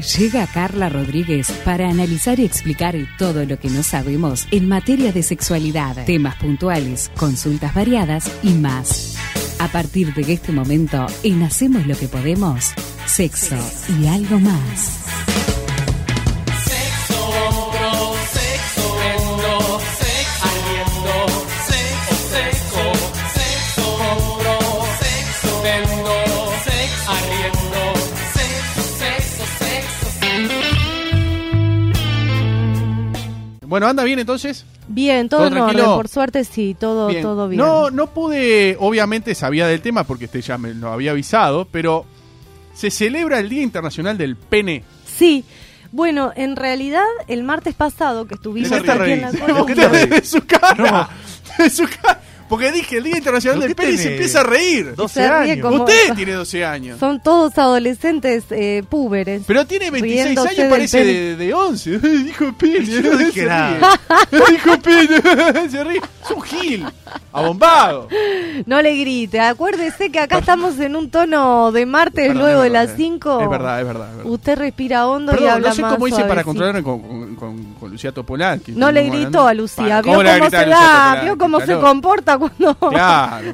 Llega Carla Rodríguez para analizar y explicar todo lo que no sabemos en materia de sexualidad, temas puntuales, consultas variadas y más. A partir de este momento, en Hacemos lo que podemos, sexo y algo más. Bueno, anda bien entonces. Bien, todo, ¿Todo en orden, tranquilo? por suerte sí, todo bien. Todo bien. No, no pude, obviamente sabía del tema porque usted ya me lo había avisado, pero se celebra el Día Internacional del Pene. Sí, bueno, en realidad el martes pasado que estuvimos ¿De qué te aquí en la. De su cara. De su cara. Porque dije el Día Internacional ¿Pero del Pene y se empieza a reír. 12 Se ríe años. como- Usted tiene 12 años. Son todos adolescentes eh, púberes. Pero tiene 26 riéndose años, parece de, de 11. Dijo pene. Yo no dije nada. Dijo pene. Se ríe. Es un gil. Abombado. No le grite, acuérdese que acá estamos en un tono de martes Perdón, luego de las eh. 5. Es verdad, es verdad. es verdad. Usted respira hondo y Perdón, habla no sé más cómo hice para controlarme con, con, con, con Lucía Topolán. que No le gritó hablando. a Lucía, vio cómo se da, vio cómo se Claro. comporta cuando, Claro.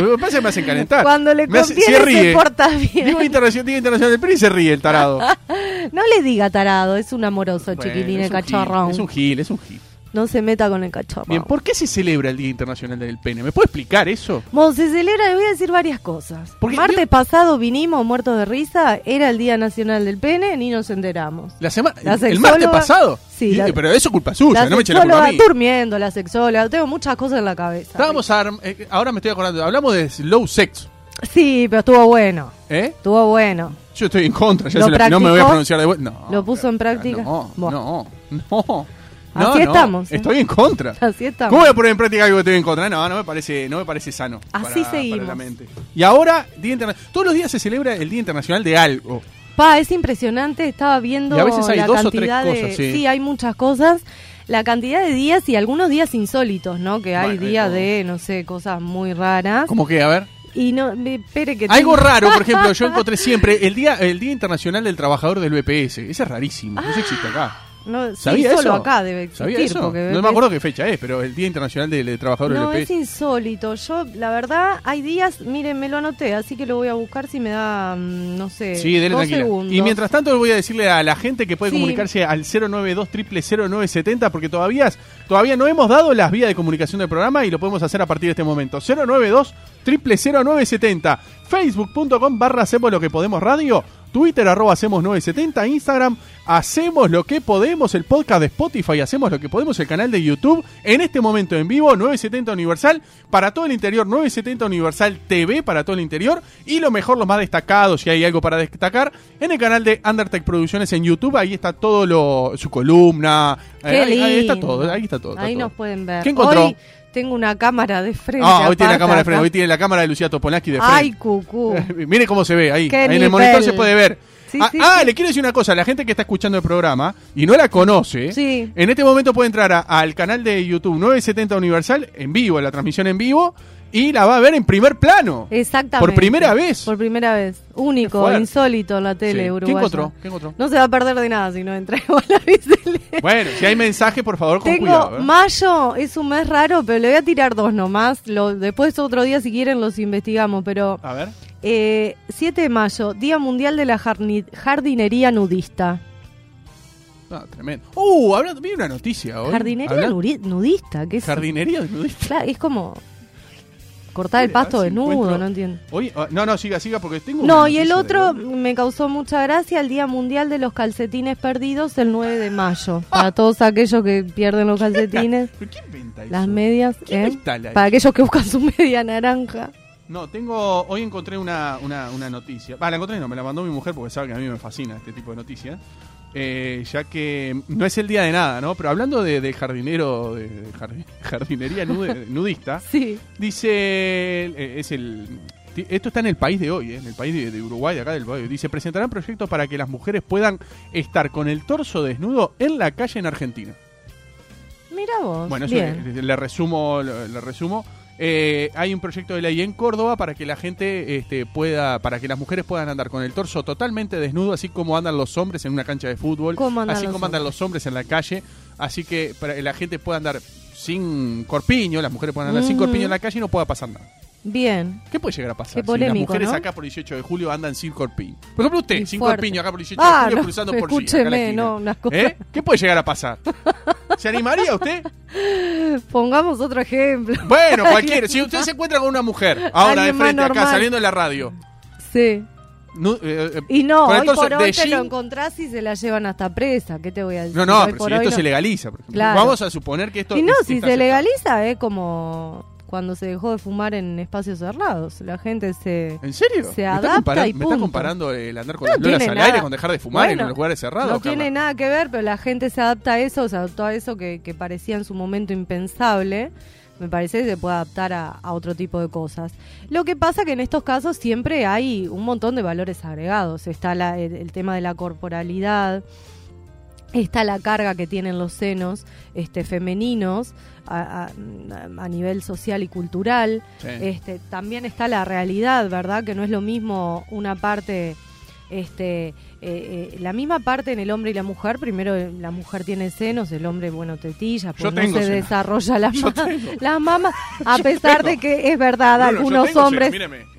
Lo que pasa es que me hacen calentar. cuando le hace- conviene se ríe. se porta bien. Digo internacional, Día Internacional del Pene y se ríe el tarado. No le diga tarado, es un amoroso Bueno, chiquilín, es el cachorrón. gil, Es un gil, es un gil. No se meta con el cachorro. Bien, ¿por qué se celebra el Día Internacional del Pene? ¿Me puede explicar eso? Bueno, se celebra, le voy a decir varias cosas. Porque Martes yo- pasado vinimos muertos de risa, era el Día Nacional del Pene, ni nos enteramos. La semana, La el martes pasado. Sí, la- pero eso es culpa suya, la no me eche la culpa a mí. durmiendo, la sexóloga, tengo muchas cosas en la cabeza. Estábamos a- eh, ahora me estoy acordando, hablamos de slow sex, Sí, pero estuvo bueno, ¿eh? estuvo bueno. Yo estoy en contra, ya ¿Lo se la- no me voy a pronunciar de vuelta. No, ¿Lo puso en práctica? No, no, no. Así no, estamos, ¿eh? Estoy en contra. Así estamos. ¿Cómo voy a poner en práctica algo que estoy en contra? No, no me parece, no me parece sano. Así para- seguimos. para la mente. Y ahora, Día Interna- todos los días se celebra el Día Internacional de algo. Pa, es impresionante, estaba viendo Y a veces hay la dos o tres de... cosas, sí. hay muchas cosas. La cantidad de días y algunos días insólitos, ¿no? Que hay Bueno, días de, no sé, cosas muy raras. Como que, a ver. Y no, me- espere que... Algo tengo- raro, por ejemplo, yo encontré siempre el Día, el Día Internacional del Trabajador del BPS. Ese es rarísimo, no existe acá. No, sí, ¿Sabía solo eso? acá debe existir. ¿Sabía eso? porque No me acuerdo qué fecha es, pero el Día Internacional del, del Trabajador No, es insólito. Yo, la verdad, hay días, miren, me lo anoté, así que lo voy a buscar si me da, mm, no sé, Sí, dos segundos. Y mientras tanto voy a decirle a la gente que puede Sí. comunicarse al 092 0970 porque todavía, todavía no hemos dado las vías de comunicación del programa y lo podemos hacer a partir de este momento. 092 0970 facebook.com barra hacemos lo que podemos radio Twitter arroba hacemos 970, Instagram hacemos lo que podemos, el podcast de Spotify hacemos lo que podemos, el canal de YouTube, en este momento en vivo 970 Universal para todo el interior, 970 Universal TV para todo el interior y lo mejor, lo más destacado, si hay algo para destacar, en el canal de Undertech Producciones en YouTube, ahí está todo lo, su columna, Qué ahí, está todo, ahí está todo. está Ahí todo. nos pueden ver. ¿Qué encontró? Hoy tengo una cámara de frente. Ah, hoy tiene la cámara de frente, acá. hoy tiene la cámara de Lucía Topolansky de frente. Ay, cucú. Mire cómo se ve ahí. En el monitor se puede ver. Sí, ah, sí, ah, sí. le quiero decir una cosa. La gente que está escuchando el programa y no la conoce, en este momento puede entrar a- al canal de YouTube 970 Universal en vivo, la transmisión en vivo, y la va a ver en primer plano. Exactamente. Por primera vez. Por primera vez. Único, insólito en la Sí. tele ¿Qué uruguaya. encontró? ¿Qué encontró? No se va a perder de nada si no entra igual a avísele. Bueno, si hay mensaje, por favor, con Tengo cuidado. ¿eh? mayo, es un mes raro, pero le voy a tirar dos nomás. Lo, después otro día, si quieren, los investigamos. Pero A ver. eh, 7 de mayo, Día Mundial de la Jardinería Nudista. Ah, tremendo. Uh, hablando, vi una noticia hoy. Jardinería nudista, ¿qué es? Jardinería nudista. Claro, es como cortar el pasto si desnudo, encuentro- no entiendo. Hoy, ah, no, no, siga, siga, porque tengo No, y el otro de- me causó mucha gracia, el Día Mundial de los Calcetines Perdidos, el 9 de mayo. Para todos aquellos que pierden los calcetines, ¿Pero quién inventa eso? las medias, ¿Quién ¿eh? Para eso? aquellos que buscan su media naranja. No, tengo. Hoy encontré una, una, una noticia. Va, la encontré, no, me la mandó mi mujer porque sabe que a mí me fascina este tipo de noticias. Eh, ya que no es el día de nada, ¿no? Pero hablando de, de jardinero, de, de jardin- jardinería nude- nudista, Sí. dice. eh, es el. Esto está en el país de hoy, ¿eh? en el país de, de Uruguay, acá del país. Dice: presentarán proyectos para que las mujeres puedan estar con el torso desnudo en la calle en Argentina. Mira vos. Bueno, eso le resumo, le, le resumo. Eh, hay un proyecto de ley en Córdoba para que la gente este, pueda, para que las mujeres puedan andar con el torso totalmente desnudo, así como andan los hombres en una cancha de fútbol, ¿Cómo andan así como andan los hombres en la calle, así que para que la gente pueda andar sin corpiño, las mujeres puedan andar sin corpiño en la calle y no pueda pasar nada. Bien. ¿Qué puede llegar a pasar Qué si polémico, las mujeres ¿no? acá por 18 de julio andan sin corpiño? Por ejemplo, usted, Y sin fuerte. corpiño acá por 18 de Ah, julio no, cruzando por escúcheme, no, unas cosas- ¿Eh? ¿Qué puede llegar a pasar? ¿Se animaría usted? Pongamos otro ejemplo. Bueno, cualquiera. Si usted se encuentra con una mujer ahora de frente acá saliendo en la radio. Sí. no, eh, eh, Y no, hoy torso por de hoy te lo encontrás y se la llevan hasta presa. ¿Qué te voy a decir? No, no, Hoy pero si esto no. se legaliza. por. Claro. Vamos a suponer que esto. Y no, es- si se aceptado. legaliza es como cuando se dejó de fumar en espacios cerrados. La gente se... ¿En serio? se ¿Me, adapta compara- y ¿Me está punto. comparando el andar con No las lolas al nada. aire con dejar de fumar Bueno, en los lugares cerrados? No Carla? tiene nada que ver, pero la gente se adapta a eso, se adaptó a eso que, que parecía en su momento impensable. Me parece que se puede adaptar a, a otro tipo de cosas. Lo que pasa que en estos casos siempre hay un montón de valores agregados. Está la- el, el tema de la corporalidad, está la carga que tienen los senos este, femeninos a, a- a nivel social y cultural. Sí. Este, también está la realidad, ¿verdad? Que no es lo mismo una parte, este, eh, eh, la misma parte en el hombre y la mujer. Primero eh, la mujer tiene senos, el hombre, bueno, tetillas, Yo pues no tengo se desarrolla las, ma- las mamas. A pesar tengo. de que es verdad, Bruno, algunos hombres,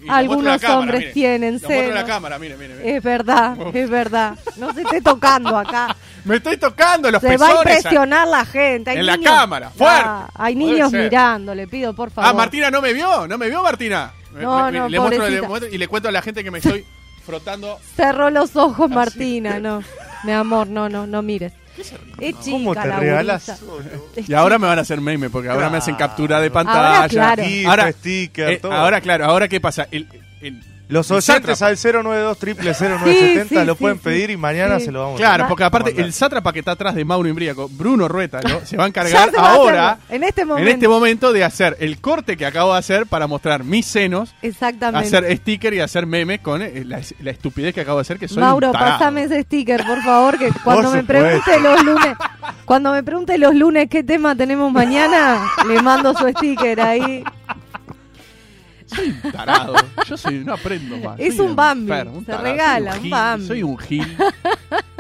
la algunos cámara, hombres mire. tienen la senos. cámara, mire, mire. mire. Es verdad, es verdad. No se esté tocando acá. Me estoy tocando los Se va a pezones. impresionar la gente. Hay En la cámara, fuerte. Ah, hay Puede niños mirando, le pido por favor. Ah, Martina no me vio, no me vio Martina. No, me- no, le muestro, le pobrecita. muestro y le cuento a la gente que me estoy frotando. Cerró los ojos Martina, no. Mi amor, no, no, no mires. Es chica ¿Cómo te la regalas? Es Y ahora me van a hacer meme porque ahora me hacen captura de pantalla. Ahora, claro. Ahora, sticker, eh, todo. ahora, claro, ahora qué pasa. El, el- Los oyentes al 092 0970 Sí, sí, lo pueden pedir y mañana se lo vamos Claro, a porque aparte el sátrapa que está atrás de Mauro Imbríaco, Bruno Ruétalo, se va a encargar ahora, en este momento. en este momento, de hacer el corte que acabo de hacer para mostrar mis senos, Exactamente. hacer sticker y hacer memes con eh, la, la estupidez que acabo de hacer, que soy Mauro, un pasame ese sticker, por favor, que cuando me pregunte los lunes, cuando me pregunte los lunes qué tema tenemos mañana, le mando su sticker ahí. Soy un tarado. Yo soy, no aprendo más. Es Soy un Bambi, enfermo, se tarado, regala, soy un gil, Bambi. Soy un gil.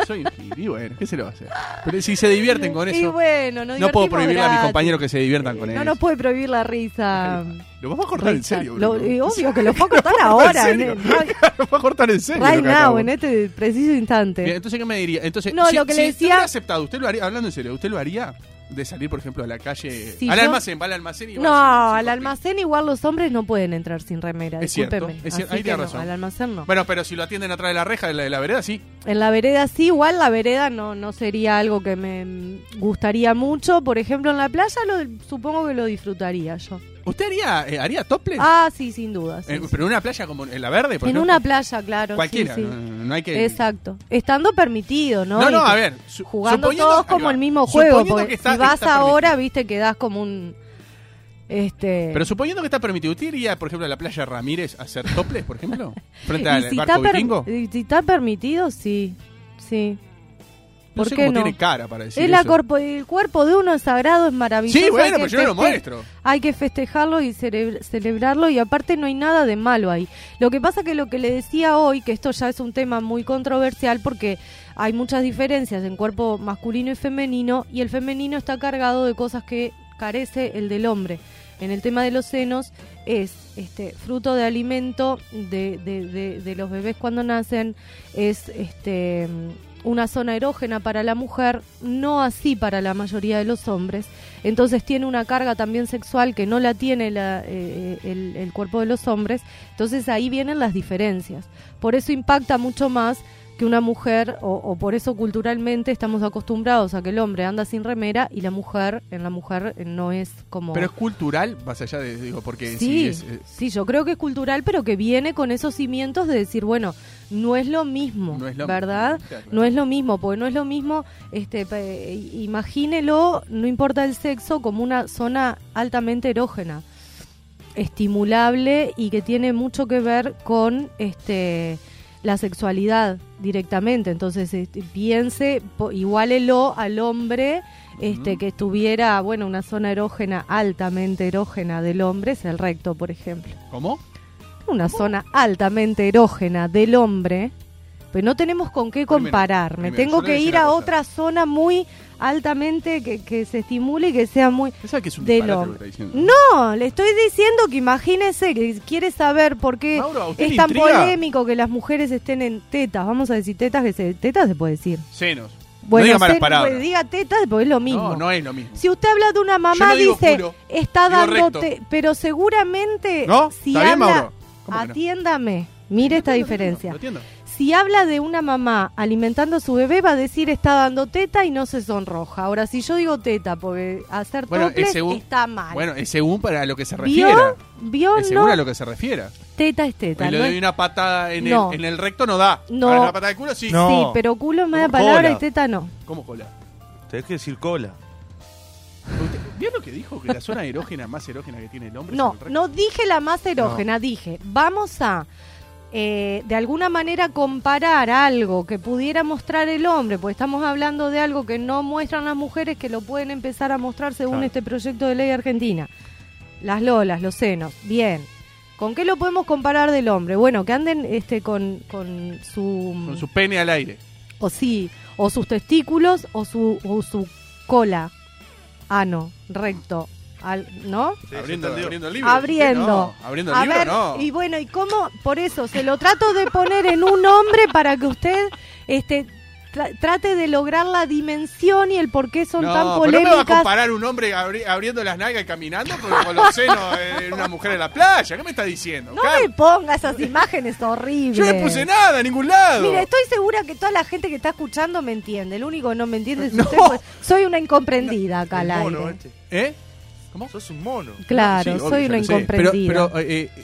Soy un gil. Y bueno, ¿qué se le va a hacer? Pero si se divierten con Y eso, bueno, nos no puedo prohibirle a mis compañeros que se diviertan con No eso. nos puede prohibir la risa. Lo vamos a cortar en serio, Lo- y obvio que lo puedo cortar Lo ahora. Lo a cortar en serio. right lo now, en este preciso instante. Bien, entonces, ¿qué me diría? Entonces, No, si, lo que si le usted decía- hubiera aceptado, ¿usted lo haría? Hablando en serio, ¿usted lo haría? De salir, por ejemplo, a la calle. Si al yo- almacén, va al almacén y No, sin- sin al almacén igual los hombres no pueden entrar sin remera. Es cierto, discúlpeme. es cierto, ahí tiene no, razón. al almacén no. Bueno, pero si lo atienden atrás de la reja de la, de la vereda, sí. En la vereda sí, igual la vereda no, no sería algo que me gustaría mucho. Por ejemplo, en la playa lo, supongo que lo disfrutaría yo. ¿Usted haría, eh, haría topless? Ah, sí, sin duda. sí, Eh, sí. pero en una playa como en la verde, por En ejemplo? una playa, claro. Cualquiera, sí. no, no hay que... Exacto. Estando permitido, ¿no? No, no, a ver. su- Jugando suponiendo- todos ahí como va. el mismo juego. Suponiendo Porque que está- si vas está ahora, viste, quedás como un. Este. Pero suponiendo que está permitido, ¿usted iría, por ejemplo, a la playa Ramírez a hacer topless, por ejemplo? Frente y al si barco está, per- vikingo. y si está permitido, sí. Sí. No ¿Por sé qué cómo no? tiene cara para decir Es la eso. corpo- el cuerpo de uno es sagrado, es maravilloso. Sí, bueno, pero yo no lo muestro. Hay que festejarlo y cele- celebrarlo y aparte no hay nada de malo ahí. Lo que pasa que lo que le decía hoy, que esto ya es un tema muy controversial porque hay muchas diferencias en cuerpo masculino y femenino y el femenino está cargado de cosas que carece el del hombre. En el tema de los senos es este fruto de alimento de, de- de- de los bebés cuando nacen, es este una zona erógena para la mujer, no así para la mayoría de los hombres. Entonces tiene una carga también sexual que no la tiene la- eh, el, el cuerpo de los hombres. Entonces ahí vienen las diferencias. Por eso impacta mucho más que una mujer, o, o por eso culturalmente estamos acostumbrados a que el hombre anda sin remera y la mujer, en la mujer eh, no es como... Pero es cultural, más allá de, digo, porque en Sí, sí es... eh, sí, yo creo que es cultural, pero que viene con esos cimientos de decir, bueno, no es lo mismo, No es lo- ¿verdad? Claro. No es lo mismo, porque no es lo mismo, este, imagínelo, no importa el sexo, como una zona altamente erógena, estimulable y que tiene mucho que ver con este la sexualidad directamente. Entonces, este, piense, po- igualelo al hombre este, que estuviera, bueno, una zona erógena, altamente erógena del hombre, es el recto, por ejemplo. ¿Cómo? Una zona altamente erógena del hombre, pero no tenemos con qué Primero, comparar. Me primero, tengo que ir a cosa. otra zona muy altamente que, que se estimule y que sea muy... ¿Sabes que es un disparate lo? No, le estoy diciendo que imagínese que quiere saber por qué Mauro, ¿a usted es tan intriga? polémico que las mujeres estén en tetas. Vamos a decir tetas, que se, tetas se puede decir. Senos. Bueno, no diga malas palabras. pues, diga tetas porque es lo mismo. No, no es lo mismo. Si usted habla de una mamá, no dice, culo, está dándote, pero seguramente ¿No? si ¿Está bien, habla, atiéndame, mire esta diferencia. Lo entiendo. Si habla de una mamá alimentando a su bebé, va a decir está dando teta y no se sonroja. Ahora, si yo digo teta, porque hacer Bueno, toples es según- está mal. Bueno, es según para lo que se ¿Vio? refiera. ¿Vio? Es según No, a lo que se refiera. teta es teta. Y le no doy es- una patada en, No. el, en el recto no da. No. Ahora, una patada de culo sí. No. Sí, pero culo es mala Como palabra y cola. teta no. ¿Cómo cola? Tenés que decir cola. ¿Usted- ¿Vio lo que dijo? Que la zona erógena más erógena que tiene el hombre No, es el recto. no dije la más erógena, dije, vamos a eh, de alguna manera comparar algo que pudiera mostrar el hombre, pues estamos hablando de algo que no muestran las mujeres que lo pueden empezar a mostrar según este proyecto de ley argentina. Las lolas, los senos, bien. ¿Con qué lo podemos comparar del hombre? Bueno, que anden este con, con su Con su pene al aire. o sí, o sus testículos o su o su cola, ano, recto, al, ¿no? Sí, abriendo, abriendo el libro. Abriendo. No, abriendo el A libro ver, no. y bueno, ¿y cómo? Por eso, se lo trato de poner en un hombre para que usted este tra- trate de lograr la dimensión y el por qué son no, tan pero no me va a polémicas. comparar un hombre abri- abriendo las nalgas y caminando con, con los senos de una mujer en la playa. ¿Qué me está diciendo? no Carlos? me ponga esas imágenes horribles. Yo no puse nada a ningún lado. Mire, estoy segura que toda la gente que está escuchando me entiende. El único que no me entiende es No. usted. pues, soy una incomprendida acá al aire. este. ¿Eh? ¿Cómo? Sos un mono. Claro, Sí, soy una incomprendida. Pero, pero eh, eh,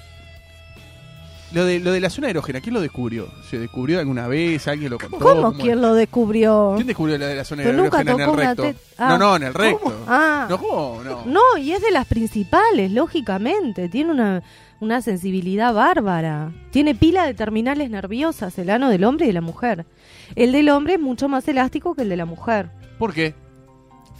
lo, de, lo de la zona erógena, ¿quién lo descubrió? ¿Se descubrió alguna vez? ¿Alguien lo contó? ¿Cómo quién lo descubrió? ¿Quién descubrió la de la zona Pero nunca erógena en el tocó una recto? tet- ah. No, no, en el recto. Ah. No, ¿cómo? No. No, y es de las principales, lógicamente. Tiene una, una sensibilidad bárbara. Tiene pila de terminales nerviosas, el ano del hombre y de la mujer. El del hombre es mucho más elástico que el de la mujer, ¿Por qué?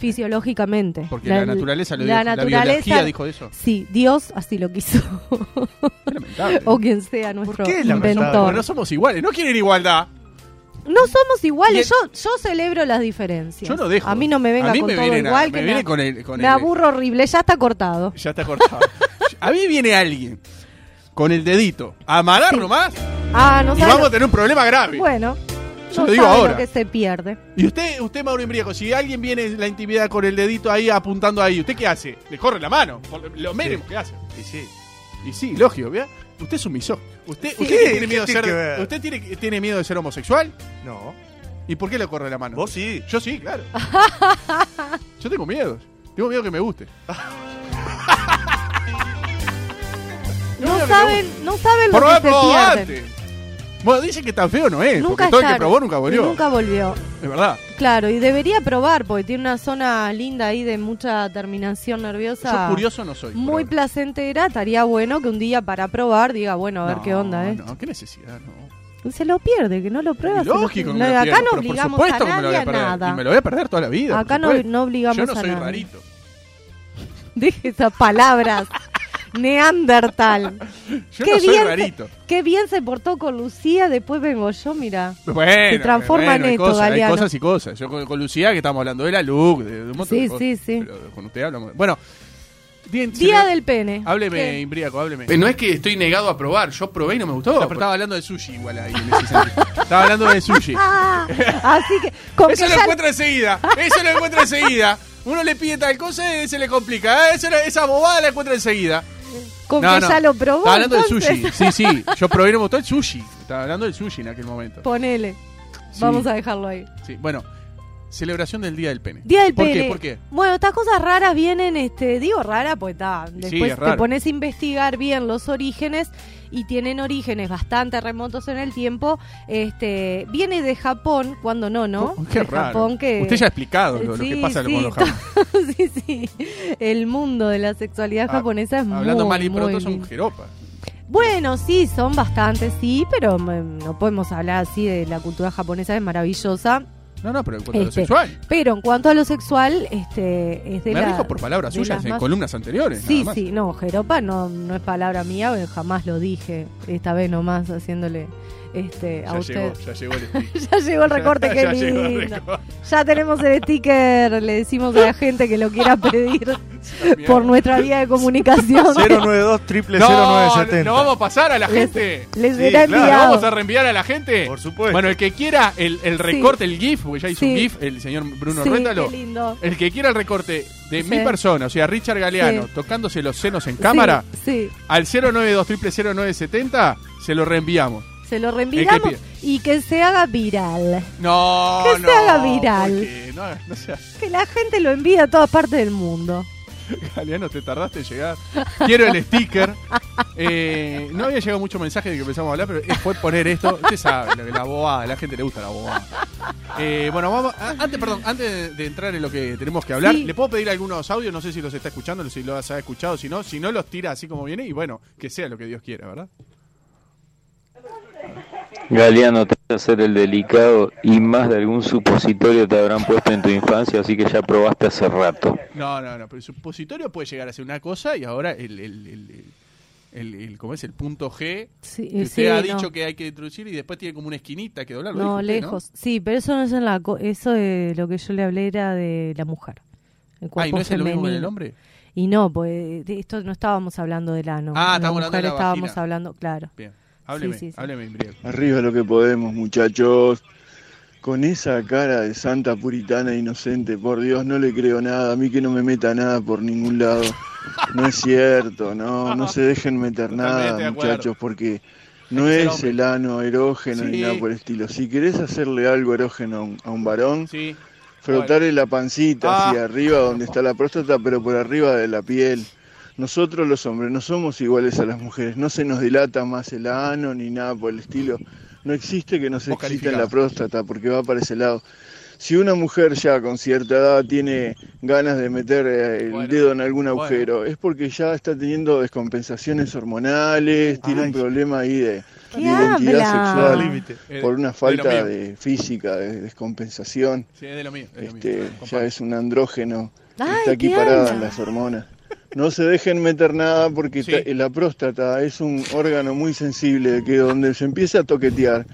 Fisiológicamente. Porque la, naturaleza lo la dijo. La naturaleza- biología dijo eso. Sí, Dios así lo quiso. O quien sea nuestro qué es inventor. Porque no somos iguales. No quieren igualdad. No somos iguales. El- Yo, yo celebro las diferencias. Yo no dejo. A mí no me venga A mí con me todo a- igual. me que viene me, con el- con me el- aburro horrible. Ya está cortado. Ya está cortado. a mí viene alguien con el dedito a amarrar Sí. nomás Ah, no y vamos a tener un problema grave. Bueno, Yo no lo digo sabe ahora. lo que se pierde. Y usted, usted Mauro Imbriaco, si alguien viene en la intimidad con el dedito ahí apuntando ahí, ¿usted qué hace? Le corre la mano. Por Lo mínimo Sí. que hace. Y sí. Y sí, lógico, ¿vea? Usted es un misógino. ¿Usted, Sí. usted ¿Qué? tiene miedo de ¿Qué tiene que ser? ¿Usted tiene, tiene miedo de ser homosexual? No. ¿Y por qué le corre la mano? Vos sí. Yo sí, claro. Yo tengo miedo. Tengo miedo que me guste. No saben, no saben lo que se pierden. antes. Bueno, dicen que tan feo no es, Nunca porque todo el que probó nunca volvió. Nunca volvió. Es verdad. Claro, y debería probar porque tiene una zona linda ahí de mucha terminación nerviosa. Yo curioso no soy. Muy placentera, estaría bueno que un día para probar diga, bueno, a ver No, qué onda, ¿eh? No, qué necesidad, no. Se lo pierde, que no lo prueba. Lógico que Acá pierdo, no obligamos por supuesto a que me lo voy nadie a a nada. Y me lo voy a perder toda la vida. Acá no, no obligamos Yo no a soy nadie. rarito. Deje esas palabras. Neandertal. Yo qué no soy bien, rarito. Se, qué bien se portó con Lucía, después vengo yo, mira. Bueno, Se transforma bueno, en esto, cosas, hay cosas y cosas. Yo con, con Lucía, que estamos hablando de la look, de, de un montón Sí, de cosas. sí, sí. Pero con usted hablamos. Bueno, bien, Día del pene. Hábleme, ¿Qué? Imbriaco, hábleme. Eh, No es que estoy negado a probar, yo probé y no me gustó. No, pero estaba hablando de sushi igual ahí. en ese sentido. estaba hablando de sushi. Ah, así que con Eso que lo ya- encuentra enseguida. Eso lo encuentra enseguida. Uno le pide tal cosa y se le complica. Eso, esa bobada la encuentra enseguida. Con No, que no. ya lo probó. Estaba hablando entonces, del sushi. Sí, sí. Yo probé y me gustó el sushi. Estaba hablando del sushi en aquel momento. Ponele. Sí. Vamos a dejarlo ahí. Sí. Bueno, celebración del Día del Pene. Día del ¿Por pene. qué? ¿Por qué? Bueno, estas cosas raras vienen, este, digo rara, pues está. Después es te pones a investigar bien los orígenes y tienen orígenes bastante remotos en el tiempo. Este, viene de Japón, cuando no, ¿no? Oh, Qué de raro. Japón que Usted ya ha explicado lo, que pasa sí, con los japoneses. sí, sí. El mundo de la sexualidad Ah, japonesa es muy Hablando mal y muy pronto son jeropas. Bueno, sí, son bastantes, sí, pero mm, no podemos hablar así de la cultura japonesa, es maravillosa. No, no, pero en cuanto a lo Este, sexual. Pero en cuanto a lo sexual, este, es de Me la- dijo por palabras suyas en más- columnas anteriores. Sí, nada más. sí, no, Jeropa no, no es palabra mía, jamás lo dije. Esta vez nomás haciéndole este, a Ya usted. llegó, ya llegó el ya llegó el recorte, qué Ya llegó el lindo. recorte. Ya tenemos el sticker, le decimos a la gente que lo quiera pedir por nuestra vía de comunicación. 092 triple No, 0970. no vamos a pasar a la Les- gente. Les Sí, será claro, ¿Lo enviado. vamos a reenviar a la gente? Por supuesto. Bueno, el que quiera el, el recorte, el GIF, porque ya hizo un Sí. GIF el señor Bruno Sí, qué lindo. El que quiera el recorte de Sí. mi persona, o sea, Richard Galeano, Sí. tocándose los senos en cámara, Sí, sí, al 092 0970 se lo reenviamos. Se lo reenviamos y que se haga viral. No, Que se haga viral. porque No, no sea, Que la gente lo envíe a todas partes del mundo. Galeano, te tardaste en llegar. Quiero el sticker. Eh, no había llegado mucho mensaje de que empezamos a hablar, pero fue poner esto. Usted sabe, lo que la bobada, a la gente le gusta la bobada. Eh, bueno, vamos. a- Antes, perdón, antes de- de entrar en lo que tenemos que hablar, Sí. ¿le puedo pedir algunos audios? No sé si los está escuchando, si los ha escuchado, si no, si no los tira así como viene y bueno, que sea lo que Dios quiera, ¿verdad? Galeano te hace hacer el delicado y más de algún supositorio te habrán puesto en tu infancia, así que ya probaste hace rato. No, no, no, pero el supositorio puede llegar a ser una cosa y ahora el, el, el, el, el- el- ¿cómo es? El punto G Sí, que usted sí, ha no. dicho que hay que introducir y después tiene como una esquinita que doblar. No, usted, lejos. Sí, pero eso no es en la. co- Eso de lo que yo le hablé era de la mujer. El cuerpo Ah, ¿y no es lo mismo en el femenino. hombre? Y no, pues de esto no estábamos hablando del ano. Ah, La estábamos hablando de mujer la estábamos vagina. hablando, claro. Bien, hábleme, Sí, sí, sí. hábleme. Arriba lo que podemos, muchachos. Con esa cara de santa puritana inocente, por Dios, no le creo nada. A mí que no me meta nada por ningún lado. No es cierto, no, no se dejen meter nada, muchachos, porque no es el ano erógeno Sí. ni nada por el estilo. Si querés hacerle algo erógeno a un, a un varón, Sí, frotarle la pancita Ah. hacia arriba donde está la próstata, pero por arriba de la piel. Nosotros los hombres no somos iguales a las mujeres, no se nos dilata más el ano ni nada por el estilo. No existe que nos Vos excite en la próstata porque va para ese lado. Si una mujer ya con cierta edad tiene ganas de meter eh, el Bueno, dedo en algún bueno. agujero, es porque ya está teniendo descompensaciones hormonales, tiene un problema ahí de, ¿Qué de identidad habla? sexual límite. Eh, por una falta de física, de descompensación Sí, es de lo mío. es de lo mío. este, ya es un andrógeno que Ay, está aquí ¿qué parada en las hormonas. No se dejen meter nada porque Sí. ta- la próstata es un órgano muy sensible que donde se empieza a toquetear,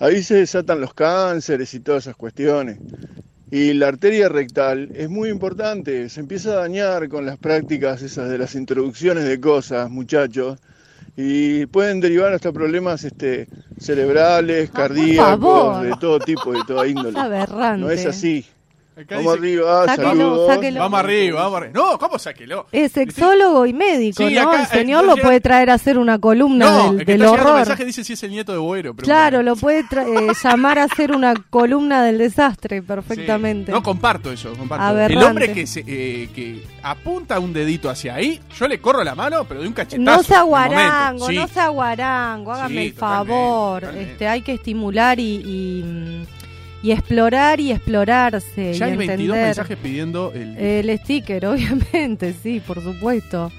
ahí se desatan los cánceres y todas esas cuestiones. Y la arteria rectal es muy importante, se empieza a dañar con las prácticas esas de las introducciones de cosas, muchachos, y pueden derivar hasta problemas este, cerebrales, Ah, cardíacos, de todo tipo, de toda índole. Es aberrante. No es así. Acá Vamos dice- arriba, Sáquelo, saludos. sáquelo. Vamos arriba, vamos arriba. No, ¿cómo sáquelo? Es sexólogo y médico, Sí, ¿no? acá, el eh, señor lo llega- puede traer a hacer una columna No, del, el que del está llegando horror. mensaje dice si es el nieto de Boero. Claro, lo puede eh, llamar a hacer una columna del desastre Sí. perfectamente. No, comparto eso, comparto. Aberrante. El hombre que, se, eh, que apunta un dedito hacia ahí, yo le corro la mano, pero de un cachetazo. No sea el guarango, Sí. no sea guarango, hágame Sí, el favor. totalmente. Este, hay que estimular y, y, mm, y explorar y explorarse Ya y hay 22 entender. mensajes pidiendo el... El sticker, obviamente, sí, por supuesto.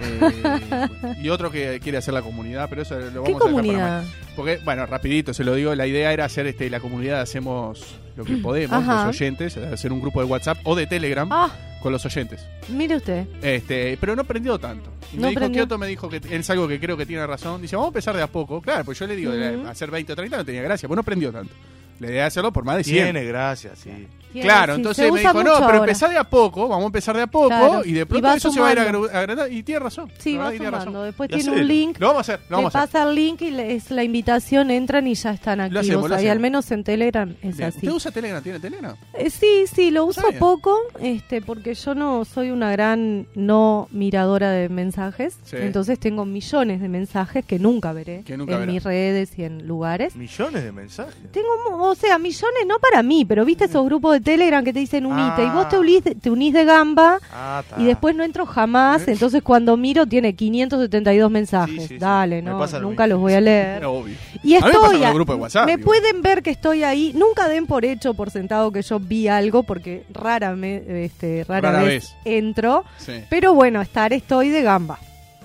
eh, y otro que quiere hacer la comunidad, pero eso lo vamos ¿Qué a dejar comunidad? más. Porque, bueno, rapidito se lo digo, la idea era hacer este la comunidad, hacemos lo que podemos, Ajá. los oyentes, hacer un grupo de WhatsApp o de Telegram Ah, con los oyentes. mire usted. Este, pero no prendió tanto. Y No me dijo. Kioto me dijo que es algo que creo que tiene razón. Dice, vamos a empezar de a poco. Claro, pues yo le digo, Ujú. hacer 20 o 30 no tenía gracia, pues no prendió tanto. La idea es hacerlo por más de 100. Tiene gracia, sí. Claro, sí, entonces me dijo, no, pero empezá de a poco, vamos a empezar de a poco, Claro. y de Y pronto eso se va a ir agrandando. Y tiene razón. Sí, va tiene razón. sumando. Después Y tiene un link. Lo vamos a hacer, lo Le vamos a hacer. pasa el link y le- es la invitación, entran y ya están activos. hacemos, hacemos. al menos en Telegram es Bien. así. ¿Usted usa Telegram? ¿Tiene Telegram? Eh, sí, sí, lo uso poco, este, porque yo no soy una gran no miradora de mensajes. Sí. Entonces tengo millones de mensajes que nunca veré Que nunca en verá. mis redes y en lugares. Millones de mensajes. Tengo, o sea, millones no para mí, pero viste esos grupos de Telegram que te dicen unite y vos te Ah. unís, de- te unís de gamba Ah, y después no entro jamás. Entonces cuando miro tiene 572 mensajes. Sí, sí. Dale, no, lo nunca los voy a leer. Obvio. Y A mí me pasa estoy a- WhatsApp, Me pueden ver que estoy ahí. Nunca den por hecho, por sentado que yo vi algo, porque rara, me, este, rara, Rara vez, vez. entro. Pero bueno, estar estoy de gamba.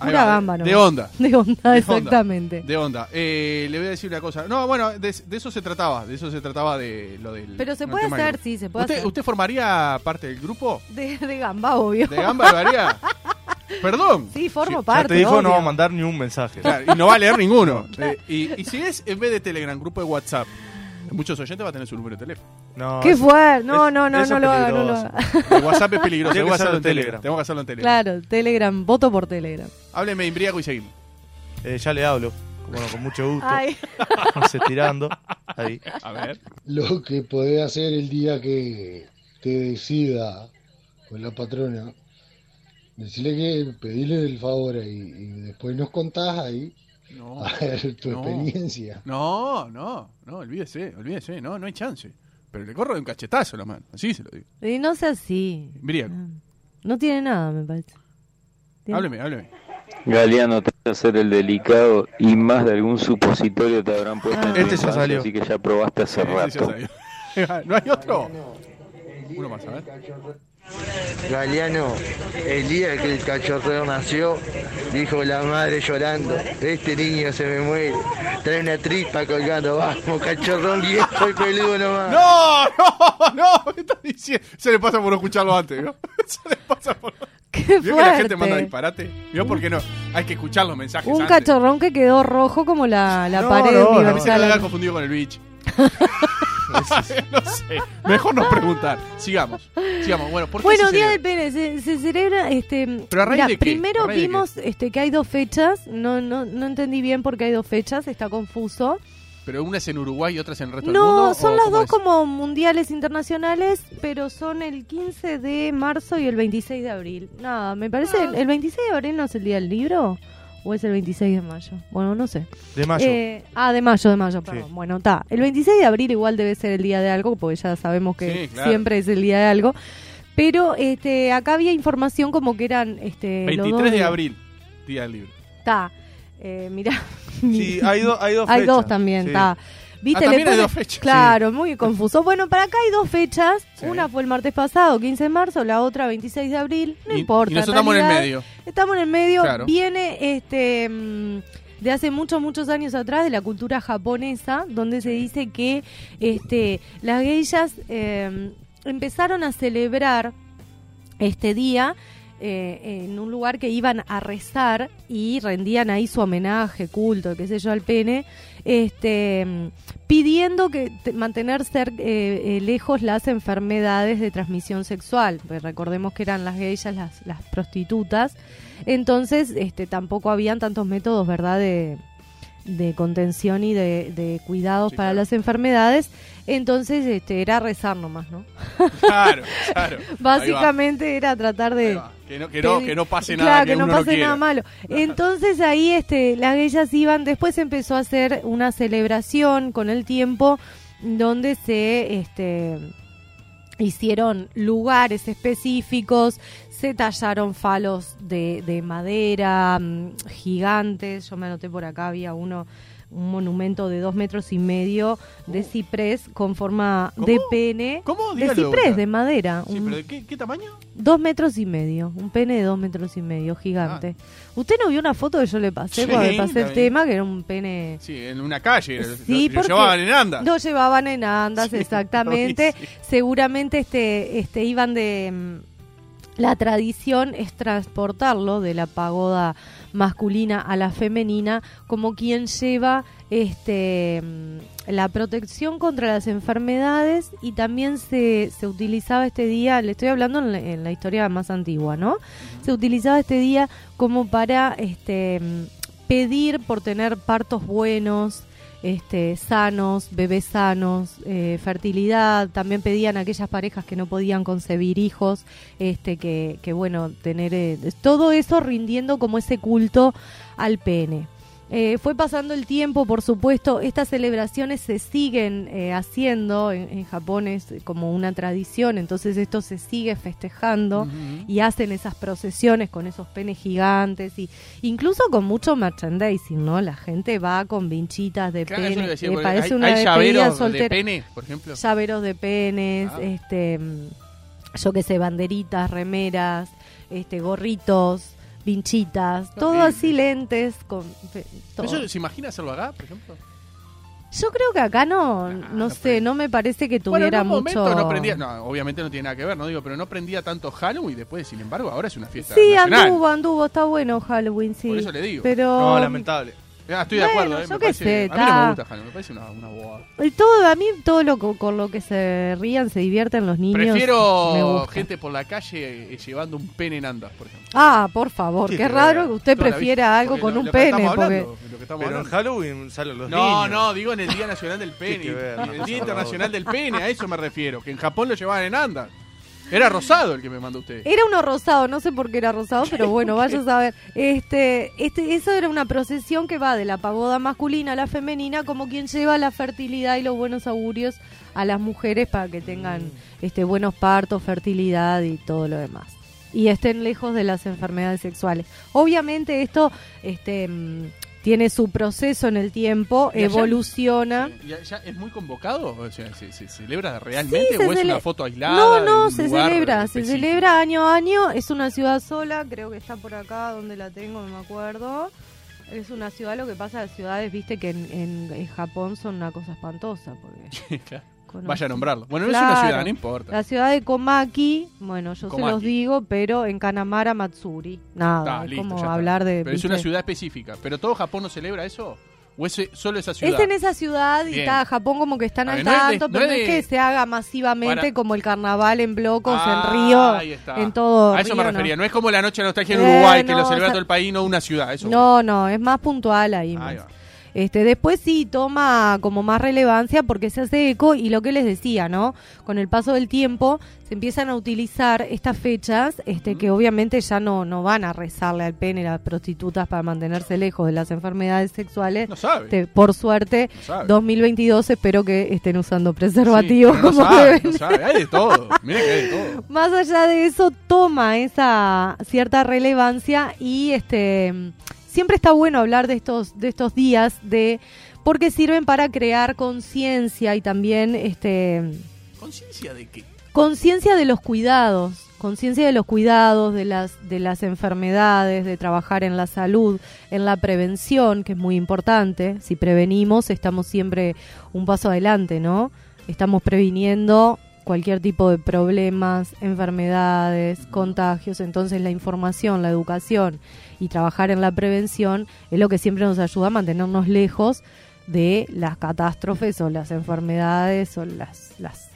Pura ¿no? De onda. De onda, De onda. exactamente. De onda. Eh, le voy a decir una cosa. No, bueno, de, de eso se trataba. De eso se trataba de lo del. Pero se puede hacer, sí, se puede ¿Usted, hacer. ¿Usted formaría parte del grupo? De, de gamba, obvio. ¿De Gamba lo haría? Perdón. Sí, formo Ya parte. te dijo no obvio. va a mandar ni un mensaje. Claro, y no va a leer ninguno. Eh, y, y si es en vez de Telegram, grupo de WhatsApp, muchos oyentes va a tener su número de teléfono. No, ¿Qué es- fue? No, no, no, no lo haga, no lo haga. El WhatsApp es peligroso. Tengo que hacerlo en Telegram. Telegram. Tengo que hacerlo en Telegram. Claro, Telegram, voto por Telegram. Hábleme, embriago y seguimos. Eh, ya le hablo. Bueno, con mucho gusto. Ay, Vamos estirando. Ahí. A ver. Lo que podés hacer el día que te decida con la patrona, decirle que pedirle el favor ahí y después nos contás ahí No, a ver tu no. experiencia. no, no, no, olvídese, olvídese. No, no hay chance. Pero le corro de un cachetazo la mano. Así se lo digo. y no sea así. No tiene nada, me parece. ¿Tiene? Hábleme, hábleme. Galeano te vas a hacer el delicado y más de algún supositorio te habrán puesto en tu Este ya salió. así que ya probaste hace ya rato. salió. ¿No hay otro? Uno más, a ver. Galeano, el día que el cachorreo nació, dijo la madre llorando, este niño se me muere, trae una tripa colgando, vamos, cachorrón viejo y peludo nomás. ¡No! ¡No! ¡No! ¿Qué estás diciendo? Se le pasa por no escucharlo antes, ¿no? Se le pasa por. ¡Qué ¿Vio que la gente manda disparate? ¿Vio por qué no? Hay que escuchar los mensajes Un antes. cachorrón que quedó rojo como la, la No, pared no, no. Se universal. confundido con el bitch. no sé. Mejor no preguntar. Sigamos. Sigamos. Bueno, ¿por qué Bueno, se Día del Pene, se, se celebra, este, ¿Pero a raíz mirá, de qué? primero ¿A raíz de vimos este, que hay dos fechas, no, no, no entendí bien por qué hay dos fechas, está confuso. ¿Pero una es en Uruguay y otra es en el resto del mundo? No, ¿O son las dos es? como mundiales internacionales, pero son el 15 de marzo y el 26 de abril. Nada, me parece, Ah. el, el 26 de abril no es el Día del Libro, o es el 26 de mayo, bueno, no sé. De mayo. Eh, ah, de mayo, de mayo, perdón. Sí. Bueno, está. El 26 de abril igual debe ser el día de algo, porque ya sabemos que Sí, claro. siempre es el día de algo. Pero este, acá había información como que eran este, los 23 dos de abril, Día del Libro. Está. Eh, mirá. Sí, hay, do- hay dos Hay dos también, Sí. ¿Viste? Ah, también hay dos fechas. Claro, muy confuso. Bueno, para acá hay dos fechas. Sí. Una fue el martes pasado, 15 de marzo, la otra 26 de abril. No Y- importa. Y nosotros estamos en el medio. Estamos en el medio. Claro. Viene este de hace muchos, muchos años atrás de la cultura japonesa, donde se dice que este, las geishas eh, empezaron a celebrar este día eh, en un lugar que iban a rezar y rendían ahí su homenaje, culto, qué sé yo, al pene, este, mm, pidiendo que te- mantener cer- eh, eh, lejos las enfermedades de transmisión sexual. Pues recordemos que eran las geishas, las, las prostitutas. Entonces, este, tampoco habían tantos métodos, ¿verdad?, de, de contención y de, de cuidados Sí, para claro. las enfermedades. Entonces, este, era rezar nomás, ¿no? Claro, claro. Básicamente era tratar de... Que no, que no, que no pase nada. Claro, que, no uno pase nada malo. Entonces ahí este, las geishas iban, después empezó a hacer una celebración con el tiempo donde se este, hicieron lugares específicos, se tallaron falos de, de madera mm, gigantes, yo me anoté por acá, había uno un monumento de dos metros y medio de ciprés con forma de pene. ¿Cómo? De Dígalo de ciprés, de madera. Sí, un- pero ¿de qué, qué tamaño? Dos metros y medio, un pene de dos metros y medio, gigante. ¿Usted no vio una foto que yo le pasé Sí, cuando le pasé el tema, que era un pene... Sí, en una calle. lo- Sí, lo, porque llevaban en andas. Lo llevaban en andas, Sí, exactamente. lo. Seguramente este, este iban de... mm, La tradición es transportarlo de la pagoda masculina a la femenina como quien lleva este mm, la protección contra las enfermedades y también se, se utilizaba este día, le estoy hablando en la, historia más antigua, ¿no? Se utilizaba este día como para este mm, pedir por tener partos buenos, este, sanos, bebés sanos, eh, fertilidad. También pedían a aquellas parejas que no podían concebir hijos, este, que, que bueno, tener eh, todo eso rindiendo como ese culto al pene. Eh, fue pasando el tiempo, por supuesto, estas celebraciones se siguen eh, haciendo en, en Japón, es como una tradición, entonces esto se sigue festejando y hacen esas procesiones con esos penes gigantes y incluso con mucho merchandising, ¿no? La gente va con vinchitas de Claro, eso le pene, decía, porque parece hay, una hay de pene, por ejemplo. Llaveros de penes, Ah. este, yo qué sé, banderitas, remeras, este, gorritos, vinchitas, todo bien. así lentes con todo. ¿Eso se imagina hacerlo acá, por ejemplo? Yo creo que acá no, no sé, no me parece que Bueno, en tuviera un momento mucho. no prendía, no, obviamente no tiene nada que ver, no digo, pero no prendía tanto Halloween y después, sin embargo, ahora es una fiesta Sí, nacional. anduvo, anduvo, está bueno Halloween, sí. Por eso le digo. Pero No, lamentable. Ah, estoy de acuerdo, eh, yo me qué parece- sé, a mí no me gusta Halloween, me parece una, una bobada. todo, a mí todo lo co- con lo que se rían, se divierten los niños. me Prefiero gusta. gente por la calle eh, llevando un pene en andas, por ejemplo. Ah, por favor, Sí, qué raro que usted toda la prefiera vida. algo Porque con lo- un lo que pene, estamos porque hablando, lo que estamos Pero en hablando. Halloween salen los No, niños. no, digo en el Día Nacional del Pene. que ver, el no, Día por Internacional del Pene, a eso me refiero. Que en Japón lo llevaban en andas. Era rosado el que me mandó usted. Era uno rosado, no sé por qué era rosado, pero bueno, vaya a saber. Este, este, eso era una procesión que va de la pagoda masculina a la femenina, como quien lleva la fertilidad y los buenos augurios a las mujeres para que tengan este buenos partos, fertilidad y todo lo demás. Y estén lejos de las enfermedades sexuales. Obviamente esto este, mm, tiene su proceso en el tiempo, evoluciona. ¿Y allá ¿Es muy convocado? O sea, ¿se, se celebra realmente Sí, se o es una foto aislada? No, no, se celebra, se celebra año a año. Es una ciudad sola, creo que está por acá donde la tengo, no me acuerdo. Es una ciudad, lo que pasa, las ciudades, viste que en, en- en Japón son una cosa espantosa. Porque Claro. Conozco- Vaya a nombrarlo. Bueno, no es una ciudad, no importa. La ciudad de Komaki, bueno, yo se los digo, pero en Kanamara Matsuri. Nada, es listo, como ya está. hablar de. Pero es una ciudad específica. ¿Pero todo Japón no celebra eso? ¿O es solo esa ciudad? Es en esa ciudad y está Japón como que están al no es de- tanto, pero es no es de- que se haga masivamente Para- como el carnaval en Blocos, Ah, en Río, ahí está. en todo. A eso me Río, ¿no? refería. No. es como la noche de nostalgia en Eh, Uruguay, que lo celebra o sea- todo el país, no una ciudad. Eso No, no, es más puntual ahí. Ahí más. Este, después sí toma como más relevancia porque se hace eco y lo que les decía, ¿no? Con el paso del tiempo se empiezan a utilizar estas fechas, este, que obviamente ya no, no van a rezarle al pene las prostitutas para mantenerse lejos de las enfermedades sexuales. No sabe. Este, por suerte, No sabe. 2022 espero que estén usando Sí, preservativos pero no como sabe, deben. no sabe. Hay de todo. Mire que hay de todo. Más allá de eso, toma esa cierta relevancia y este siempre está bueno hablar de estos, de estos días de porque sirven para crear conciencia y también este ¿Conciencia de qué? conciencia de los cuidados, conciencia de los cuidados, de las, de las enfermedades, de trabajar en la salud, en la prevención, que es muy importante. Si prevenimos, estamos siempre un paso adelante, ¿no? Estamos previniendo cualquier tipo de problemas, enfermedades, contagios. Entonces la información, la educación y trabajar en la prevención es lo que siempre nos ayuda a mantenernos lejos de las catástrofes o las enfermedades o las, las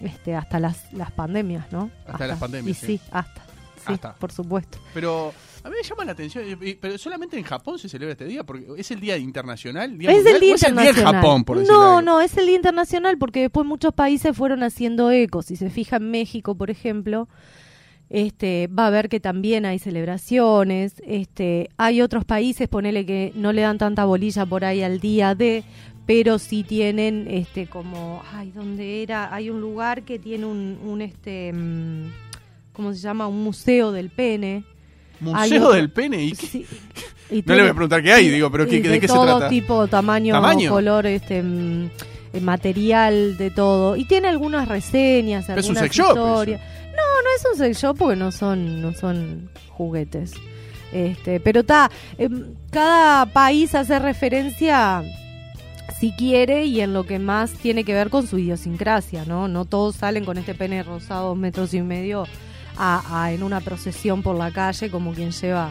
este, hasta las, las pandemias, ¿no? Hasta las pandemias, Y sí. sí, hasta. Sí, Hasta. por supuesto. Pero a mí me llama la atención. Pero solamente en Japón se celebra este día, porque es el día internacional. Día Es mundial, el Día o es el día Internacional. Japón, por no, algo? no, es el Día Internacional porque después muchos países fueron haciendo eco. Si se fija en México, por ejemplo, este, va a ver que también hay celebraciones. Este, hay otros países, ponele que no le dan tanta bolilla por ahí al día de, pero sí tienen, este, como, ay, ¿dónde era? Hay un lugar que tiene un, un este, mm, ¿cómo se llama? Un museo del pene. Museo del pene. ¿Y qué? Sí, y No le voy a preguntar qué hay, digo, pero ¿qué- y de qué se todo trata? tipo, tamaño, ¿Tamaño? color, este mm, eh, material, de todo. Y tiene algunas reseñas, Es un algunas sex shop, historias. No, no es un sex shop porque no son, no son juguetes. Este, pero está, cada país hace referencia si quiere y en lo que más tiene que ver con su idiosincrasia, ¿no? No todos salen con este pene rosado dos metros y medio a, a- en una procesión por la calle como quien lleva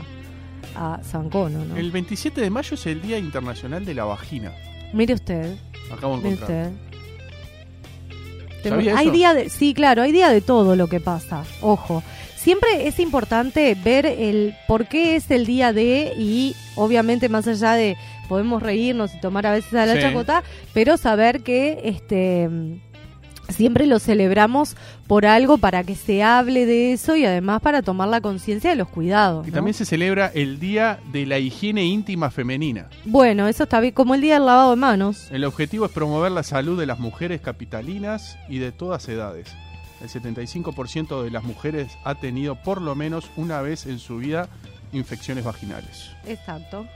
a San Cono, ¿no? El 27 de mayo es el Día Internacional de la Vagina. Mire usted, Acabo de mire encontrar. usted. Tengo- ¿Sabía hay eso? día de, sí, claro, hay día de todo lo que pasa. Ojo, siempre es importante ver el por qué es el día de y obviamente más allá de podemos reírnos y tomar a veces a la Sí. chacota, pero saber que este siempre lo celebramos por algo para que se hable de eso y además para tomar la conciencia de los cuidados. Y ¿no? también se celebra el Día de la Higiene Íntima Femenina. Bueno, eso está bien, como el día del lavado de manos. El objetivo es promover la salud de las mujeres capitalinas y de todas edades. El 75% de las mujeres ha tenido por lo menos una vez en su vida infecciones vaginales. Exacto.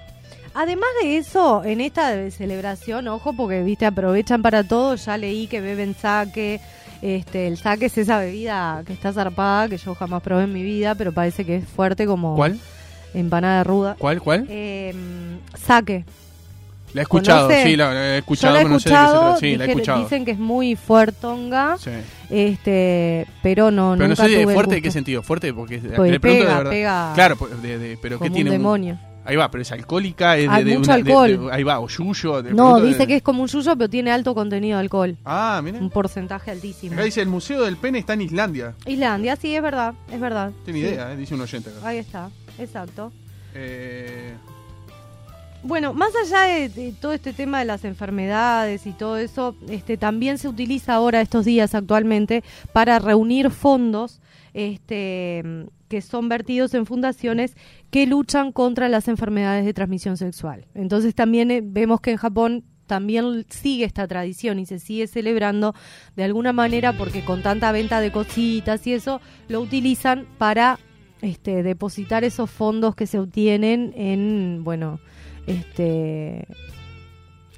Además de eso, en esta celebración, ojo, porque viste, aprovechan para todo, ya leí que beben saque, este, el saque es esa bebida que está zarpada, que yo jamás probé en mi vida, pero parece que es fuerte como... ¿Cuál? empanada ruda. ¿Cuál, cuál? Eh, saque. La he escuchado, ¿conoce? sí, la, la he escuchado, Yo la he pero no sé de qué se escuchado, trata. Sí, la he dije- escuchado. dicen que es muy fuertonga, Sí. este, pero no, Pero no sé de tuve fuerte, ¿de qué sentido? Fuerte porque le pregunto de pega, verdad. pega Claro, pues, de, de- pero como ¿qué un tiene? demonio. Ahí va, pero es alcohólica, es de, Hay de mucho una- de- alcohol. de- ahí va, o yuyo. de No, de- dice que es como un yuyo, pero tiene alto contenido de alcohol. Ah, mira. Un porcentaje altísimo. Acá dice el Museo del Pene está en Islandia. Islandia, sí, es verdad, es verdad. Tiene Sí. idea, eh, dice un oyente acá. Ahí está, exacto. Eh, Bueno, más allá de, de todo este tema de las enfermedades y todo eso, este, también se utiliza ahora estos días actualmente para reunir fondos este, que son vertidos en fundaciones que luchan contra las enfermedades de transmisión sexual. Entonces también eh, vemos que en Japón también sigue esta tradición y se sigue celebrando de alguna manera porque con tanta venta de cositas y eso lo utilizan para este, depositar esos fondos que se obtienen en, bueno, este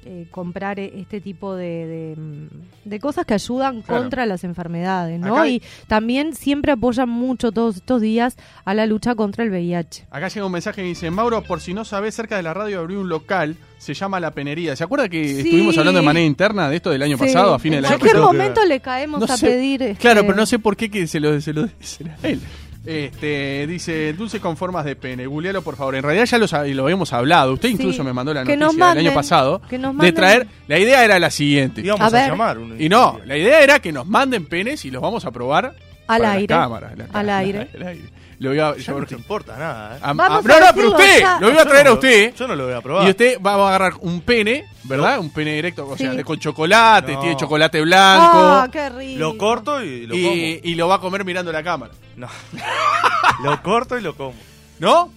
eh, comprar eh, este tipo de, de, mm, de cosas que ayudan Claro. contra las enfermedades, ¿no? Hay- Y también siempre apoyan mucho todos estos días a la lucha contra el VIH. acá llega un mensaje que dice, Mauro, por si no sabes, cerca de la radio abrió un local, se llama La Penería. ¿Se acuerda que Sí. estuvimos hablando de manera interna de esto del año Sí, pasado, a fines en del año cualquier pasado? momento le caemos No a sé. pedir. este, Claro, pero no sé por qué que se lo, se lo dicen a él. Este, dice, dulce con formas de pene. Googlealo, por favor. En realidad ya lo, lo habíamos hablado. Usted incluso Sí. me mandó la Que noticia del año pasado. que nos de traer... La idea era la siguiente. Íbamos A llamar. Y no, la idea era que nos manden penes y los vamos a probar Al para aire. La cámara, la Al cámara, aire. al aire. Lo voy a, Ya no te importa nada, ¿eh? a- a- Vamos no, a no, pero decirlo usted, ya. lo voy a Yo traer no a usted. Yo no lo voy a probar. Y usted va a agarrar un pene, ¿verdad? Un pene directo, o sea, Sí. de con chocolate, No. tiene chocolate blanco. Ah, qué rico. Lo corto y lo como. y, y lo va a comer mirando la cámara. No. lo corto y lo como. ¿No?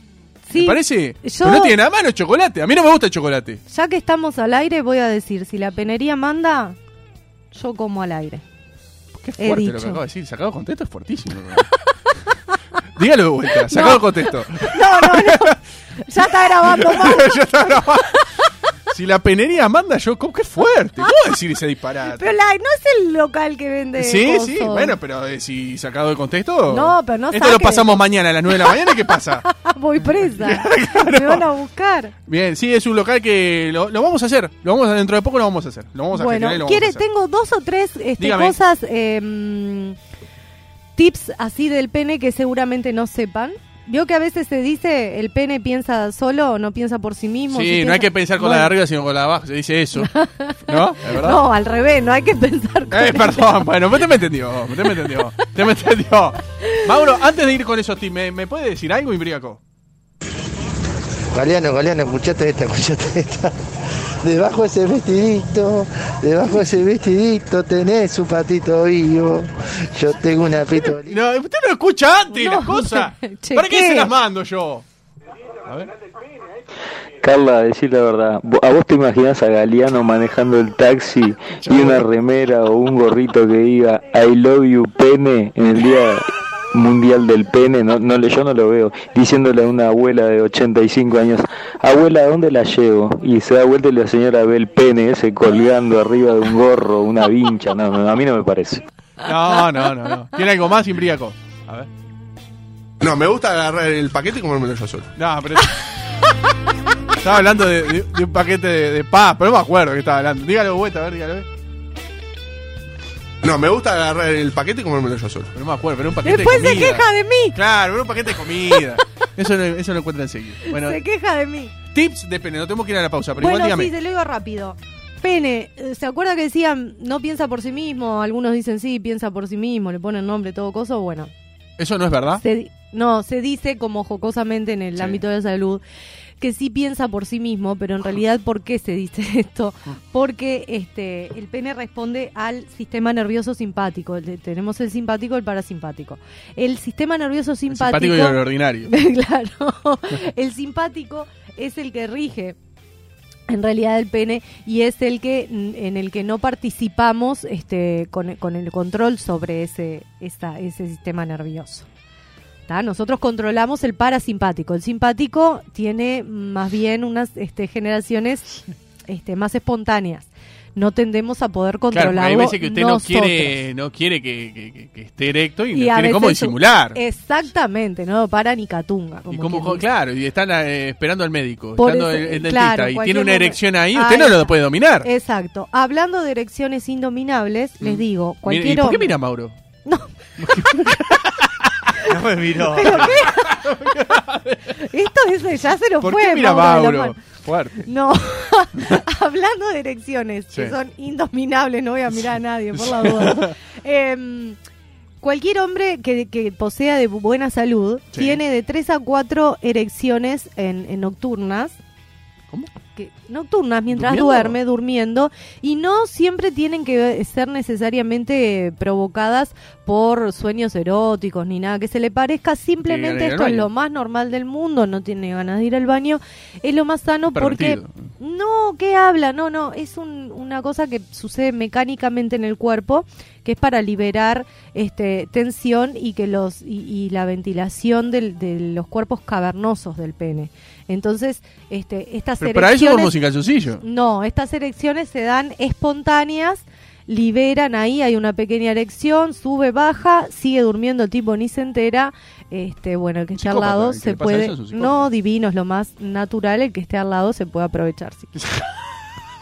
Sí, ¿Me parece? yo- Pero no tiene nada malo el chocolate. A mí no me gusta el chocolate. Ya que estamos al aire, voy a decir, si la penería manda, yo como al aire. Qué He fuerte lo que acabo de decir. Sacado contexto es fuertísimo. Dígalo de vuelta. Sacado de contexto. No, no, no. ya está grabando más. Ya está grabado. Si la penería manda, yo. ¿cómo? ¡Qué fuerte! ¿Cómo decir ese disparate? Pero la, no es el local que vende. Sí, sí, bueno, pero eh, si sacado de contexto. No, pero no Esto lo pasamos mañana a las 9 de la mañana. ¿Qué pasa? Voy presa. Me van a buscar. Bien, sí, es un local que lo, lo vamos a hacer. Lo vamos a, dentro de poco lo vamos a hacer. Lo vamos a Bueno, lo quiere, vamos a hacer. tengo dos o tres este, cosas, eh, tips así del pene que seguramente no sepan. Vio que a veces se dice el pene piensa solo, no piensa por sí mismo. Sí, si no piensa- hay que pensar con la de arriba, sino con la de abajo. Se dice eso. ¿No? ¿Es verdad? No, al revés, no hay que pensar con Eh, perdón, bueno, usted me entendió, usted me entendió, usted me entendió. Mauro, antes de ir con esos tips, ¿me, me puede decir algo, Imbriaco? Galeano, Galeano, escuchate esta, escuchate esta. Debajo de ese vestidito, debajo de ese vestidito tenés un patito vivo. Yo tengo una pito No, usted no escucha antes No, las cosas. ¿Para qué se las mando yo? A ver. Carla, decir la verdad, ¿a vos te imaginas a Galeano manejando el taxi y una remera o un gorrito que diga I love you pene en el día mundial del pene? No, no, le- yo no lo veo. Diciéndole a una abuela de 85 años, abuela, ¿dónde la llevo? Y se da vuelta y la señora ve el pene ese colgando arriba de un gorro, una vincha. No, no, a mí no me parece. No, no, no, no. ¿Tiene algo más, Imbriaco? A ver. No, me gusta agarrar el paquete y comérmelo yo solo. No, pero... estaba hablando de, de- de un paquete de, de paz, pero no me acuerdo que estaba hablando. Dígalo vuelta, a ver, dígalo. No, me gusta agarrar el paquete y comérmelo yo solo. Pero no me acuerdo, pero un paquete Después de se comida. queja de mí. Claro, pero un paquete de comida. Eso lo, eso lo encuentra enseguida. Bueno, Se queja de mí. tips de pene. No tenemos que ir a la pausa, pero bueno, igual dígame. sí, se lo digo rápido. Pene, ¿se acuerda que decían no piensa por sí mismo? Algunos dicen sí, piensa por sí mismo, le ponen nombre, todo coso. Bueno, Eso no es verdad. se di- no, se dice como jocosamente en el Sí. ámbito de la salud que sí piensa por sí mismo, pero en realidad ¿por qué se dice esto? Porque este el pene responde al sistema nervioso simpático. El- tenemos el simpático y el parasimpático. El sistema nervioso El simpático, simpático y el ordinario. claro. El simpático es el que rige en realidad el pene y es el que en el que no participamos este con, con el control sobre ese esa- ese sistema nervioso. ¿Tá? Nosotros controlamos el parasimpático. El simpático tiene más bien unas este, generaciones este, más espontáneas. no tendemos a poder Claro, controlarlo. hay veces que usted nosotros. no quiere, no quiere que, que- que- que esté erecto y, Y no tiene cómo disimular. Exactamente, no para ni catunga. y como claro, y están eh, esperando al médico, Por esperando eso, el, el dentista, claro, y tiene una erección ahí, Ahí usted no lo puede dominar. Exacto. Hablando de erecciones indominables, les digo, Mire, cualquier ¿Y por qué mira Mauro? No me miró. ¿Pero qué? Esto es, ya se lo ¿Por fue. qué mira Mauro. Fuerte. No, hablando de erecciones que son indominables, no voy a mirar a nadie, por la duda. Em, cualquier hombre que, que posea de buena salud Sí. tiene de 3 a 4 erecciones en, en nocturnas. ¿Cómo? Que, nocturnas, mientras ¿Durmiendo? duerme, durmiendo. Y no siempre tienen que ser necesariamente provocadas por sueños eróticos ni nada que se le parezca. Simplemente esto es lo más normal del mundo, no tiene ganas de ir al baño. Es lo más sano porque... No, ¿qué habla? No, no, es un- una cosa que sucede mecánicamente en el cuerpo, que es para liberar este, tensión y que los y, y la ventilación del- de los cuerpos cavernosos del pene. Entonces, este, estas Pero para eso sin calzoncillo. no, estas erecciones se dan espontáneas, liberan ahí, hay una pequeña erección, sube, baja, sigue durmiendo el tipo, ni se entera. Este, bueno, el que esté al lado se le pasa puede. eso. No, divino, es lo más natural, el que esté al lado se puede aprovechar. sí.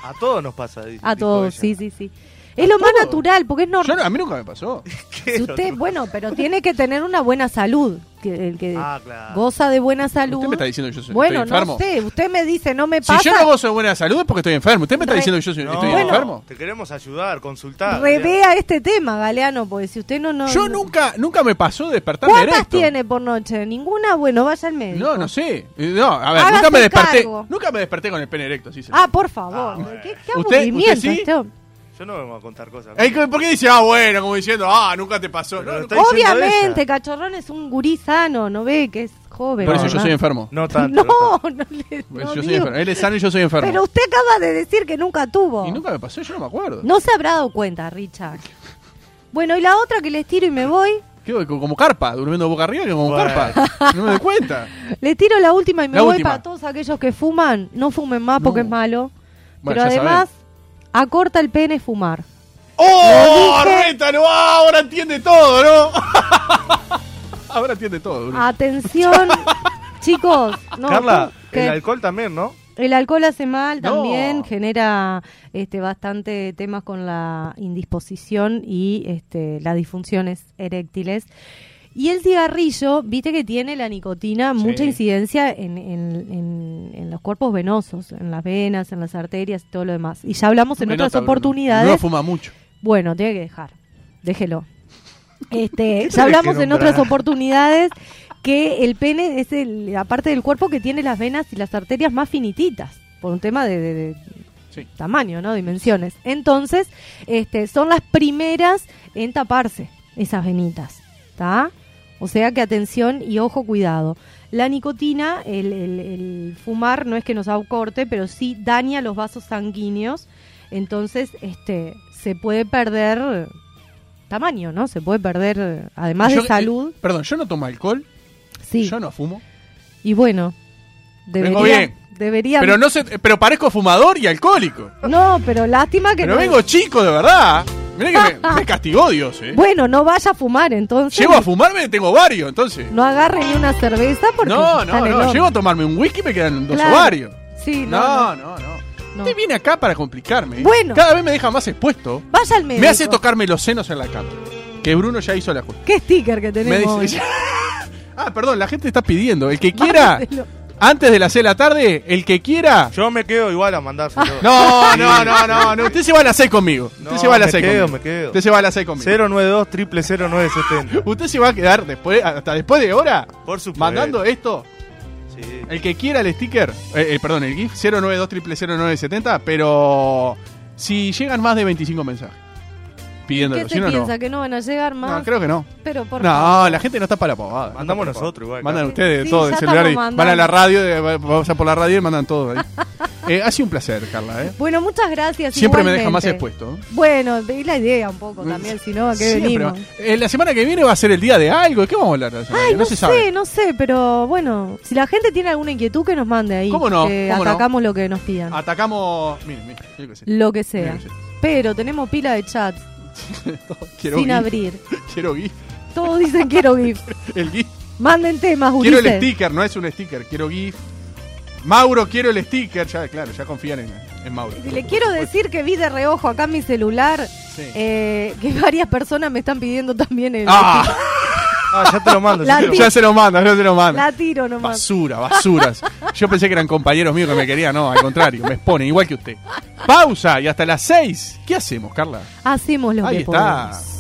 A todos nos pasa. di- A todos, ella. sí, sí, sí. Es lo más natural, porque es Yo normal. no- a mí nunca me pasó. Si usted, bueno, pero tiene que tener una buena salud. Que, el que Ah, claro. goza de buena salud. Usted me está diciendo que yo soy, bueno, estoy enfermo. no sé, usted me dice, no me Si pasa. yo no gozo de buena salud es porque estoy enfermo. Usted me está Re- diciendo que yo soy, No, estoy Bueno. enfermo. Te queremos ayudar, consultar. Revea este tema, Galeano, porque si usted no... no Yo no- nunca, nunca me pasó despertarme ¿Cuántas erecto. tiene por noche? ¿Ninguna? Bueno, vaya al médico. No, no sé. Eh, No, a ver, Hágase nunca me desperté. cargo. Nunca me desperté con el pene erecto, sí. Ah, por favor. Ah, ¿Qué, qué ¿Usted- aburrimiento usted sí? este hombre. Yo no vengo a contar cosas. Ey, ¿Por qué dice, ah, bueno, como diciendo, ah, nunca te pasó? No, Obviamente, ella. Cachorrón es un gurí sano, ¿no ve que es joven? Por eso yo soy enfermo. No tanto. No, no, le, Pues no yo soy digo. enfermo. Él es sano y yo soy enfermo. Pero usted acaba de decir que nunca tuvo. Y nunca me pasó, yo no me acuerdo. No se habrá dado cuenta, Richard. Bueno, y la otra que les tiro y me voy, Quedo como carpa, durmiendo boca arriba, que como Bueno. carpa. No me doy cuenta. le tiro la última y me La voy última. para todos aquellos que fuman. No fumen más porque No. es malo. Bueno, Pero ya además, acorta el pene fumar. ¡Oh! ¡Rétalo! Ah, ahora entiende todo, ¿no? ahora entiende todo. Bruno. Atención, chicos. No, Carla, ¿qué? el alcohol también, ¿no? El alcohol hace mal No. también, genera este bastante temas con la indisposición y este las disfunciones eréctiles. Y el cigarrillo, viste que tiene la nicotina mucha incidencia en, en- en- en los cuerpos venosos, en las venas, en las arterias y todo lo demás. Y ya hablamos en Me otras nota, oportunidades. No fuma mucho. Bueno, tiene que dejar. Déjelo. Este, ya hablamos en otras oportunidades que el pene es el- la parte del cuerpo que tiene las venas y las arterias más finititas, por un tema de, de- de Sí. tamaño, ¿no? Dimensiones. Entonces, este, son las primeras en taparse esas venitas, ¿está? O sea que atención y ojo, cuidado. La nicotina, el, el- el fumar no es que nos corte, pero sí daña los vasos sanguíneos. Entonces, este, se puede perder tamaño, ¿no? Se puede perder, además Yo- de salud, eh, perdón, yo no tomo alcohol, sí. yo no fumo. Y bueno, debería, Vengo bien. debería. Pero no sé, pero parezco fumador y alcohólico. No, pero lástima que Pero no. vengo chico de verdad. Mirá que me, me castigó Dios, eh. Bueno, no vaya a fumar entonces. Llego a fumarme, tengo varios, entonces. No agarre ni una cerveza porque. No, no, no. horno. Llego a tomarme un whisky y me quedan dos Claro. ovarios. Sí, no. No, no. no, no. Usted viene acá para complicarme. ¿eh? Bueno. Cada vez me deja más expuesto. Vaya al médico. Me hace tocarme los senos en la cama. Que Bruno ya hizo la justa. ¿Qué sticker que Me tenemos? dice- ah, perdón, la gente está pidiendo. El que quiera. Antes de las 6 de la tarde, el que quiera. Yo me quedo igual a mandárselo. No, no, no, no, no. Usted se va a las 6 conmigo. Usted No, se va a las me 6 quedo, conmigo. me quedo. Usted se va a las 6 conmigo. 092 triple 0970. Usted se va a quedar después, hasta después de hora, Por supuesto. mandando esto. Sí. El que quiera el sticker, eh, eh, perdón, el GIF 092 0970, pero si llegan más de 25 mensajes pidiéndolo, ¿Qué se no, no. piensa? ¿Que no van a llegar más? No, creo que no. Pero por No, favor. la gente no está para la pavada. Mandamos No para nosotros igual, Mandan claro. ustedes Sí, todo el celular y van a la radio, eh, va- vamos a por la radio y mandan todo ahí. Eh, ha sido un placer, Carla. ¿eh? Bueno, muchas gracias. Siempre me deja más expuesto. Bueno, es la idea un poco también, si no, ¿a qué Siempre venimos? Eh, la semana que viene va a ser el día de algo. ¿De qué vamos a hablar? Ay, no, se sé, sabe. no sé, pero bueno, si la gente tiene alguna inquietud que nos mande ahí. ¿Cómo no? Que ¿Cómo no? atacamos lo que nos pidan. Atacamos. Miren, miren, yo qué sé. Lo que sea. Pero tenemos pila de chat Quiero sin GIF. abrir. Quiero GIF. Todos dicen quiero GIF. El GIF. Manden temas, Quiero el Ulises. sticker, no es un sticker. Quiero GIF. Mauro, quiero el sticker. Ya, claro, ya confían en, en Mauro. Le quiero decir que vi de reojo acá en mi celular Sí. eh, que varias personas me están pidiendo también el. ¡Ah! Ah, ya te lo mando. Ya se lo manda, ya se lo manda. La tiro nomás. Basura, basuras. Yo pensé que eran compañeros míos que me querían, no, al contrario, me exponen igual que usted. Pausa y hasta las 6. ¿Qué hacemos, Carla? Hacemos lo Ahí que está. podemos.